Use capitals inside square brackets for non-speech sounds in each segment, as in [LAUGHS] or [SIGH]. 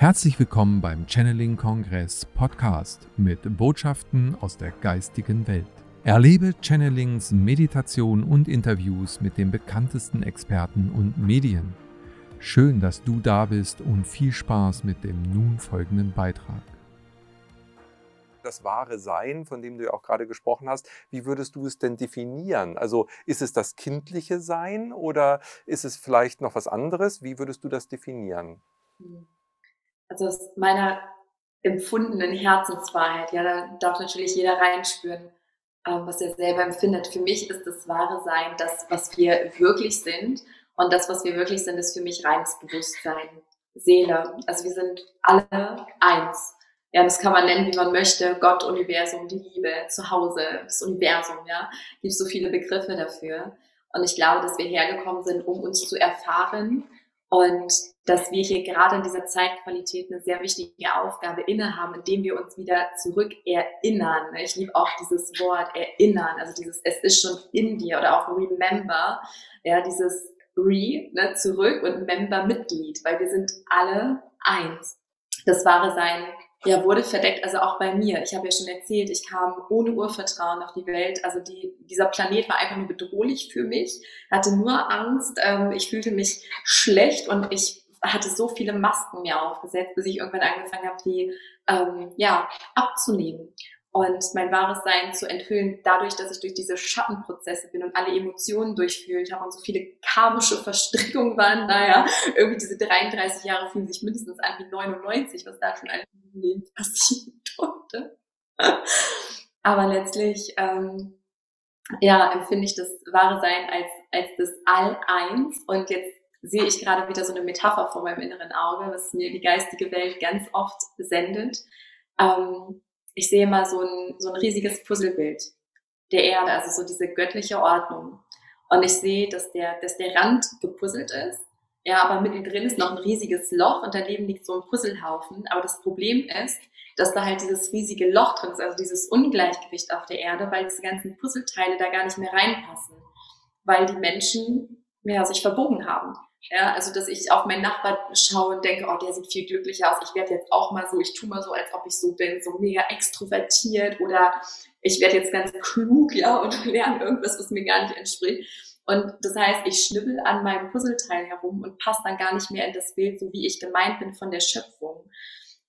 Herzlich willkommen beim Channeling Kongress Podcast mit Botschaften aus der geistigen Welt. Erlebe Channelings, Meditation und Interviews mit den bekanntesten Experten und Medien. Schön, dass du da bist und viel Spaß mit dem nun folgenden Beitrag. Das wahre Sein, von dem du ja auch gerade gesprochen hast, wie würdest du es denn definieren? Also ist es das kindliche Sein oder ist es vielleicht noch was anderes? Wie würdest du das definieren? Hm also aus meiner empfundenen Herzenswahrheit, ja, da darf natürlich jeder reinspüren, ähm, was er selber empfindet. Für mich ist das wahre Sein das, was wir wirklich sind. Und das, was wir wirklich sind, ist für mich reines Bewusstsein, Seele. Also wir sind alle eins. Ja, das kann man nennen, wie man möchte. Gott, Universum, die Liebe, Zuhause, das Universum, ja. Gibt so viele Begriffe dafür. Und ich glaube, dass wir hergekommen sind, um uns zu erfahren, und dass wir hier gerade in dieser Zeitqualität eine sehr wichtige Aufgabe innehaben, indem wir uns wieder zurück erinnern. Ich liebe auch dieses Wort erinnern, also dieses es ist schon in dir oder auch remember, ja, dieses re, ne, zurück und member Mitglied, weil wir sind alle eins. Das wahre Sein ja, wurde verdeckt, also auch bei mir. Ich habe ja schon erzählt, ich kam ohne Urvertrauen auf die Welt. Also die, dieser Planet war einfach nur bedrohlich für mich, hatte nur Angst, ähm, ich fühlte mich schlecht und ich hatte so viele Masken mir aufgesetzt, bis ich irgendwann angefangen habe, die ähm, ja, abzunehmen und mein wahres Sein zu enthüllen, dadurch, dass ich durch diese Schattenprozesse bin und alle Emotionen durchfühlt habe und so viele karmische Verstrickungen waren. Naja, irgendwie diese 33 Jahre fühlen sich mindestens an wie 99, was da schon alles im Leben [LAUGHS] passieren durfte. Aber letztlich, ähm, ja, empfinde ich das wahre Sein als, als das All-Eins und jetzt sehe ich gerade wieder so eine Metapher vor meinem inneren Auge, was mir die geistige Welt ganz oft sendet. Ähm, ich sehe mal so ein, so ein riesiges Puzzlebild der Erde, also so diese göttliche Ordnung. Und ich sehe, dass der, dass der Rand gepuzzelt ist. Ja, aber mittendrin ist noch ein riesiges Loch und daneben liegt so ein Puzzlehaufen. Aber das Problem ist, dass da halt dieses riesige Loch drin ist, also dieses Ungleichgewicht auf der Erde, weil diese ganzen Puzzleteile da gar nicht mehr reinpassen, weil die Menschen ja, sich verbogen haben. Ja, also dass ich auf meinen Nachbar schaue und denke, oh, der sieht viel glücklicher aus. Ich werde jetzt auch mal so, ich tue mal so, als ob ich so bin, so mega extrovertiert oder ich werde jetzt ganz klug, ja, und [LAUGHS] lerne irgendwas, was mir gar nicht entspricht. Und das heißt, ich schnibbel an meinem Puzzleteil herum und passe dann gar nicht mehr in das Bild, so wie ich gemeint bin von der Schöpfung.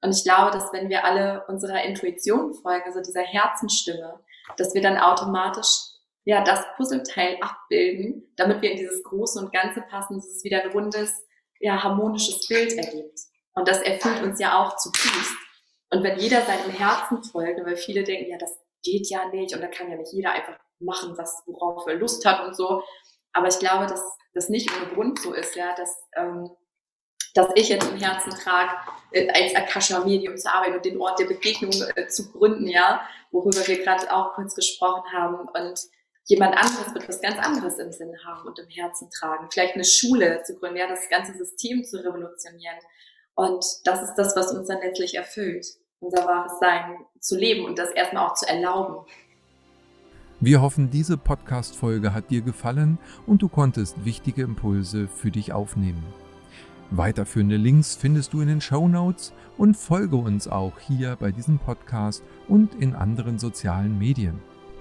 Und ich glaube, dass wenn wir alle unserer Intuition folgen, also dieser Herzenstimme, dass wir dann automatisch ja, das Puzzleteil abbilden, damit wir in dieses Große und Ganze passen, dass es wieder ein rundes, ja, harmonisches Bild ergibt. Und das erfüllt uns ja auch zutiefst. Und wenn jeder seinem Herzen folgt, weil viele denken, ja, das geht ja nicht und da kann ja nicht jeder einfach machen, was, worauf er Lust hat und so. Aber ich glaube, dass das nicht ohne Grund so ist, ja, dass, ähm, dass ich jetzt im Herzen trage, äh, als Akasha-Medium zu arbeiten und den Ort der Begegnung äh, zu gründen, ja, worüber wir gerade auch kurz gesprochen haben. Und jemand anderes wird was ganz anderes im Sinn haben und im Herzen tragen. Vielleicht eine Schule zu gründen, ja, das ganze System zu revolutionieren. Und das ist das, was uns dann letztlich erfüllt, unser wahres Sein zu leben und das erstmal auch zu erlauben. Wir hoffen, diese Podcast-Folge hat dir gefallen und du konntest wichtige Impulse für dich aufnehmen. Weiterführende Links findest du in den Show Notes und folge uns auch hier bei diesem Podcast und in anderen sozialen Medien.